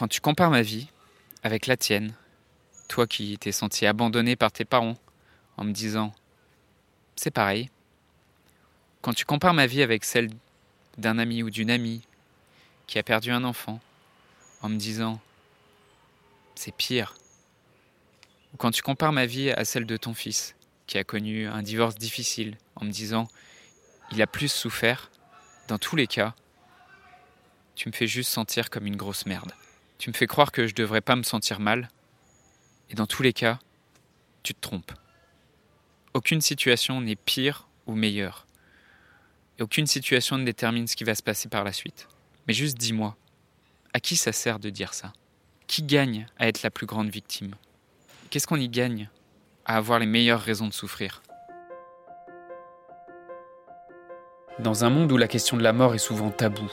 Quand tu compares ma vie avec la tienne, toi qui t'es senti abandonné par tes parents, en me disant c'est pareil. Quand tu compares ma vie avec celle d'un ami ou d'une amie qui a perdu un enfant, en me disant c'est pire. Ou quand tu compares ma vie à celle de ton fils, qui a connu un divorce difficile, en me disant il a plus souffert, dans tous les cas, tu me fais juste sentir comme une grosse merde. Tu me fais croire que je devrais pas me sentir mal, et dans tous les cas, tu te trompes. Aucune situation n'est pire ou meilleure. Et aucune situation ne détermine ce qui va se passer par la suite. Mais juste dis-moi, à qui ça sert de dire ça? Qui gagne à être la plus grande victime? Qu'est-ce qu'on y gagne à avoir les meilleures raisons de souffrir? Dans un monde où la question de la mort est souvent taboue,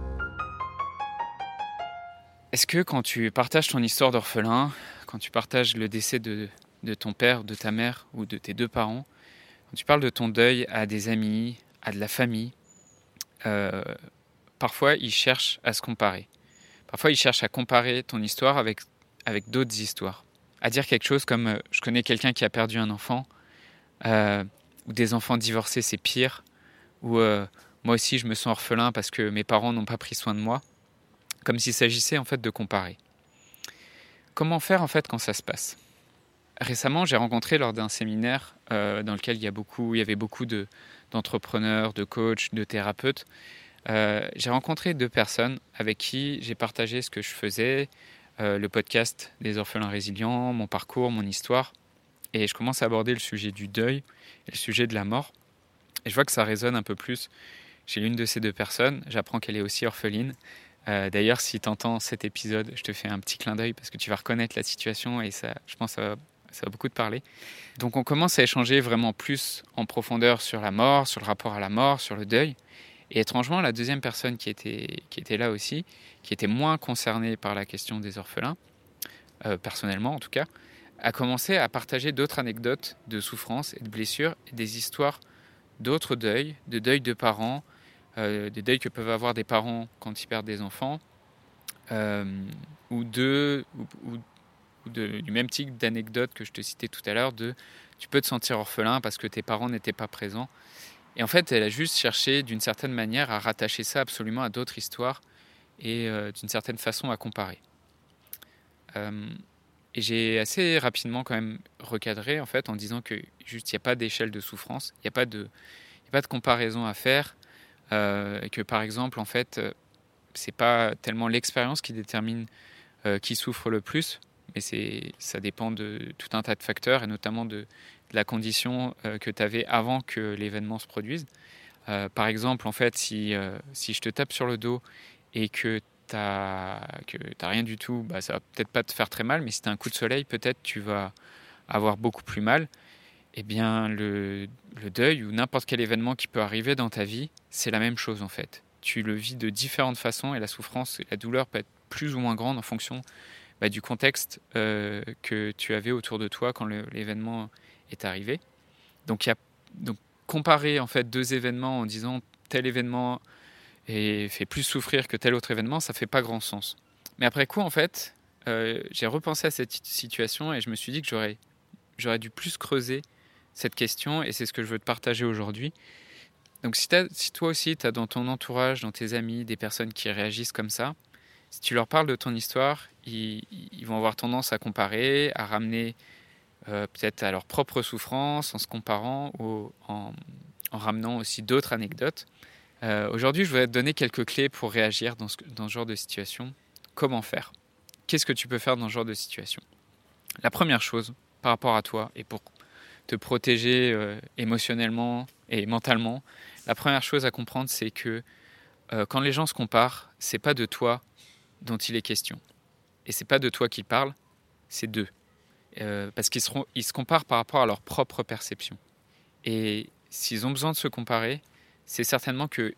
Est-ce que quand tu partages ton histoire d'orphelin, quand tu partages le décès de, ton père, de ta mère ou de tes deux parents, quand tu parles de ton deuil à des amis, à de la famille, euh, parfois ils cherchent à se comparer. Parfois ils cherchent à comparer ton histoire avec, avec d'autres histoires. À dire quelque chose comme euh, je connais quelqu'un qui a perdu un enfant, euh, ou des enfants divorcés c'est pire, ou moi aussi je me sens orphelin parce que mes parents n'ont pas pris soin de moi comme s'il s'agissait en fait de comparer. Comment faire en fait quand ça se passe? Récemment, j'ai rencontré lors d'un séminaire euh, dans lequel il y, a beaucoup, il y avait beaucoup de, d'entrepreneurs, de coachs, de thérapeutes. Euh, j'ai rencontré deux personnes avec qui j'ai partagé ce que je faisais, euh, le podcast des orphelins résilients, mon parcours, mon histoire. Et je commence à aborder le sujet du deuil et le sujet de la mort. Et je vois que ça résonne un peu plus chez l'une de ces deux personnes. J'apprends qu'elle est aussi orpheline. Euh, d'ailleurs, si tu entends cet épisode, je te fais un petit clin d'œil parce que tu vas reconnaître la situation et ça, je pense ça va, ça va beaucoup te parler. Donc on commence à échanger vraiment plus en profondeur sur la mort, sur le rapport à la mort, sur le deuil. Et étrangement, la deuxième personne qui était, qui était là aussi, qui était moins concernée par la question des orphelins, euh, personnellement en tout cas, a commencé à partager d'autres anecdotes de souffrance et de blessures, des histoires d'autres deuils, de deuils de parents, euh, des deuils que peuvent avoir des parents quand ils perdent des enfants, euh, ou, de, ou, du même type d'anecdote que je te citais tout à l'heure, de tu peux te sentir orphelin parce que tes parents n'étaient pas présents. Et en fait, elle a juste cherché d'une certaine manière à rattacher ça absolument à d'autres histoires et euh, d'une certaine façon à comparer. et j'ai assez rapidement quand même recadré en fait en disant que juste il n'y a pas d'échelle de souffrance, il n'y a a pas de comparaison à faire. Euh, et que par exemple, en fait, euh, c'est pas tellement l'expérience qui détermine euh, qui souffre le plus, mais c'est, ça dépend de tout un tas de facteurs et notamment de, la condition que tu avais avant que l'événement se produise. par exemple, en fait, si, si je te tape sur le dos et que tu n'as rien du tout, bah, ça va peut-être pas te faire très mal, mais si tu as un coup de soleil, peut-être tu vas avoir beaucoup plus mal eh bien, le, deuil ou n'importe quel événement qui peut arriver dans ta vie, c'est la même chose en fait. Tu le vis de différentes façons et la souffrance et la douleur peut être plus ou moins grande en fonction bah, du contexte euh, que tu avais autour de toi quand l'événement est arrivé. Donc, y a, donc, comparer en fait deux événements en disant tel événement fait plus souffrir que tel autre événement, ça fait pas grand sens. Mais après coup, en fait, euh, j'ai repensé à cette situation et je me suis dit que j'aurais dû plus creuser cette question et c'est ce que je veux te partager aujourd'hui. Donc si, toi aussi tu as dans ton entourage, dans tes amis, des personnes qui réagissent comme ça, si tu leur parles de ton histoire, ils, vont avoir tendance à comparer, à ramener euh, peut-être à leur propre souffrance en se comparant ou en, ramenant aussi d'autres anecdotes. Euh, aujourd'hui, je vais te donner quelques clés pour réagir dans ce, dans ce genre de situation. Comment faire? Qu'est-ce que tu peux faire dans ce genre de situation? La première chose par rapport à toi et pour te protéger euh, émotionnellement et mentalement, la première chose à comprendre, c'est que euh, quand les gens se comparent, c'est pas de toi dont il est question. et c'est pas de toi qu'ils parlent, c'est d'eux. Euh, parce qu'ils ils se comparent par rapport à leur propre perception. Et s'ils ont besoin de se comparer, c'est certainement que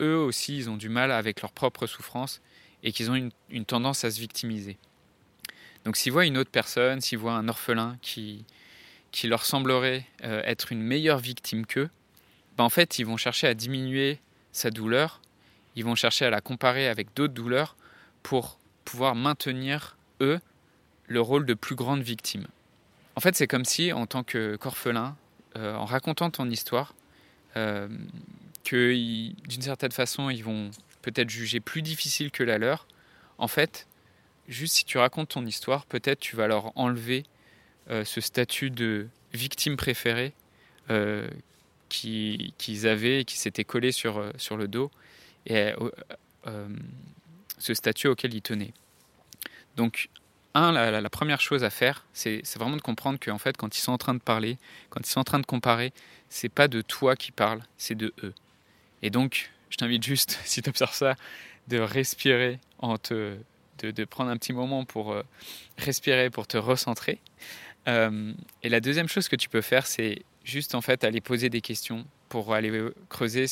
eux aussi, ils ont du mal avec leur propre souffrance et qu'ils ont une, tendance à se victimiser. Donc s'ils voient une autre personne, s'ils voient un orphelin qui, qui leur semblerait euh, être une meilleure victime qu'eux, ben en fait, ils vont chercher à diminuer sa douleur, ils vont chercher à la comparer avec d'autres douleurs pour pouvoir maintenir, eux, le rôle de plus grande victime. En fait, c'est comme si, en tant qu'orphelin, euh, en racontant ton histoire, euh, que d'une certaine façon, ils vont peut-être juger plus difficile que la leur. En fait, juste si tu racontes ton histoire, peut-être tu vas leur enlever ce statut de victime préférée euh, qu'ils avaient et qui s'était collé sur, euh, sur le dos, et ce statut auquel ils tenaient. Donc, un, la, première chose à faire, c'est vraiment de comprendre qu'en fait, quand ils sont en train de parler, quand ils sont en train de comparer, c'est pas de toi qui parle, c'est de eux. Et donc, je t'invite juste, si tu observes ça, de respirer, en te, de, prendre un petit moment pour euh, respirer, pour te recentrer. Euh, et la deuxième chose que tu peux faire, c'est juste en fait aller poser des questions pour aller creuser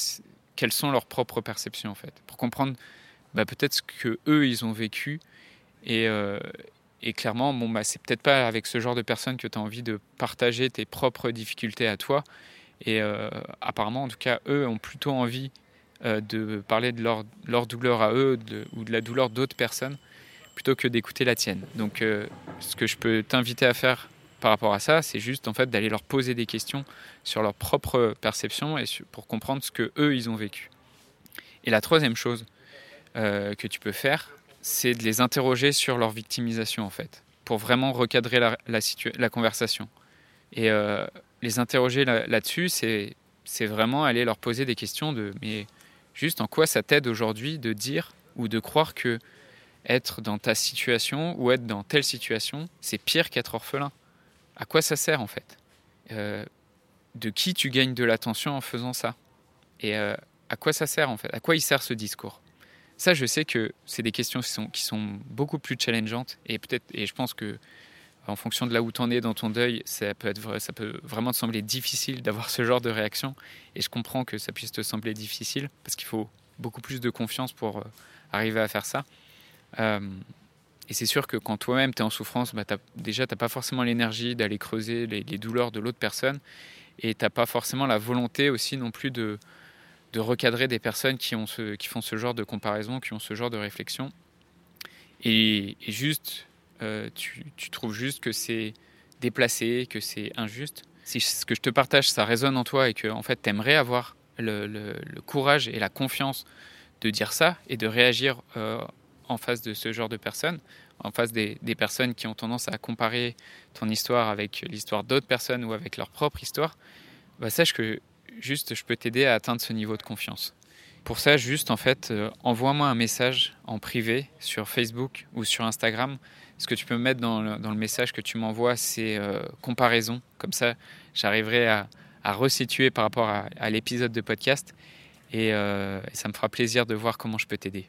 quelles sont leurs propres perceptions en fait, pour comprendre bah, peut-être ce que eux ils ont vécu. Et, euh, et clairement bon bah c'est peut-être pas avec ce genre de personnes que tu as envie de partager tes propres difficultés à toi. Et apparemment en tout cas eux ont plutôt envie euh, de parler de leur, leur douleur à eux ou de la douleur d'autres personnes plutôt que d'écouter la tienne. Donc euh, ce que je peux t'inviter à faire par rapport à ça, c'est juste en fait d'aller leur poser des questions sur leur propre perception et pour comprendre ce que eux ils ont vécu. Et la troisième chose euh, que tu peux faire, c'est de les interroger sur leur victimisation en fait, pour vraiment recadrer la, conversation. Et les interroger là-dessus, c'est c'est vraiment aller leur poser des questions de mais Juste en quoi ça t'aide aujourd'hui de dire ou de croire que être dans ta situation ou être dans telle situation, c'est pire qu'être orphelin? À quoi ça sert en fait? Euh, De qui tu gagnes de l'attention en faisant ça? Et euh, à quoi ça sert en fait? À quoi il sert ce discours? Ça, je sais que c'est des questions qui sont, beaucoup plus challengeantes et peut-être, et je pense que en fonction de là où tu en es dans ton deuil, ça peut, être, ça peut vraiment te sembler difficile d'avoir ce genre de réaction. Et je comprends que ça puisse te sembler difficile parce qu'il faut beaucoup plus de confiance pour euh, arriver à faire ça. Et c'est sûr que quand toi-même tu es en souffrance, bah, déjà tu n'as pas forcément l'énergie d'aller creuser les, douleurs de l'autre personne et tu n'as pas forcément la volonté aussi non plus de, recadrer des personnes qui, font ce genre de comparaison, qui ont ce genre de réflexion. Et, et juste euh, tu, trouves juste que c'est déplacé, que c'est injuste. Si ce que je te partage, ça résonne en toi et que en fait, tu aimerais avoir le, courage et la confiance de dire ça et de réagir euh, en face de ce genre de personnes, en face des, personnes qui ont tendance à comparer ton histoire avec l'histoire d'autres personnes ou avec leur propre histoire, bah sache que juste je peux t'aider à atteindre ce niveau de confiance. Pour ça, juste en fait, euh, envoie-moi un message en privé sur Facebook ou sur Instagram ce que tu peux mettre dans le, message que tu m'envoies, c'est euh, comparaison. Comme ça, j'arriverai à, resituer par rapport à, l'épisode de podcast. Euh, et, ça me fera plaisir de voir comment je peux t'aider.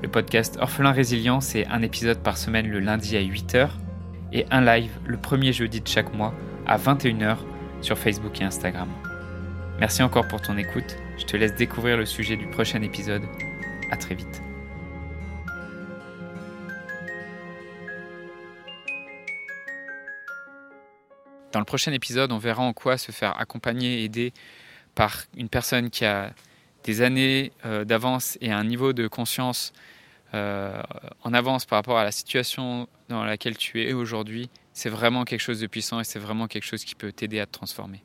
Le podcast Orphelin Résilient, c'est un épisode par semaine le lundi à 8h et un live le premier jeudi de chaque mois à 21h sur Facebook et Instagram. Merci encore pour ton écoute. Je te laisse découvrir le sujet du prochain épisode. À très vite. Dans le prochain épisode, on verra en quoi se faire accompagner et aider par une personne qui a des années euh, d'avance et un niveau de conscience euh, en avance par rapport à la situation dans laquelle tu es aujourd'hui, c'est vraiment quelque chose de puissant et c'est vraiment quelque chose qui peut t'aider à te transformer.